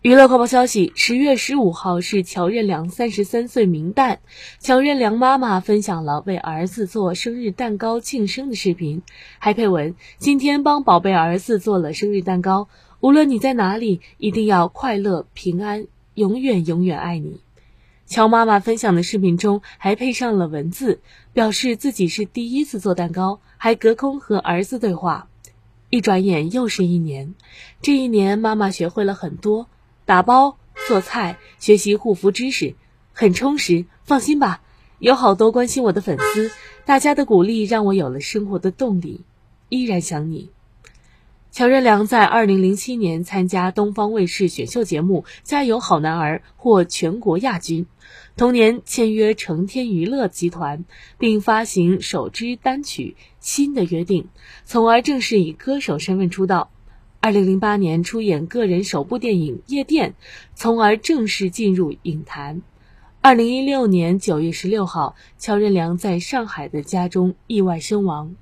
娱乐快报消息：十月十五号是乔任梁三十三岁冥诞，乔任梁妈妈分享了为儿子做生日蛋糕庆生的视频，还配文：“今天帮宝贝儿子做了生日蛋糕，无论你在哪里，一定要快乐平安，永远永远爱你。”乔妈妈分享的视频中还配上了文字，表示自己是第一次做蛋糕，还隔空和儿子对话。一转眼又是一年，这一年妈妈学会了很多。打包、做菜、学习护肤知识，很充实。放心吧，有好多关心我的粉丝，大家的鼓励让我有了生活的动力。依然想你。乔任梁在二零零七年参加东方卫视选秀节目《加油好男儿》，获全国亚军。同年签约成天娱乐集团，并发行首支单曲《新的约定》，从而正式以歌手身份出道。二零零八年出演个人首部电影《夜店》，从而正式进入影坛。二零一六年九月十六号，乔任梁在上海的家中意外身亡。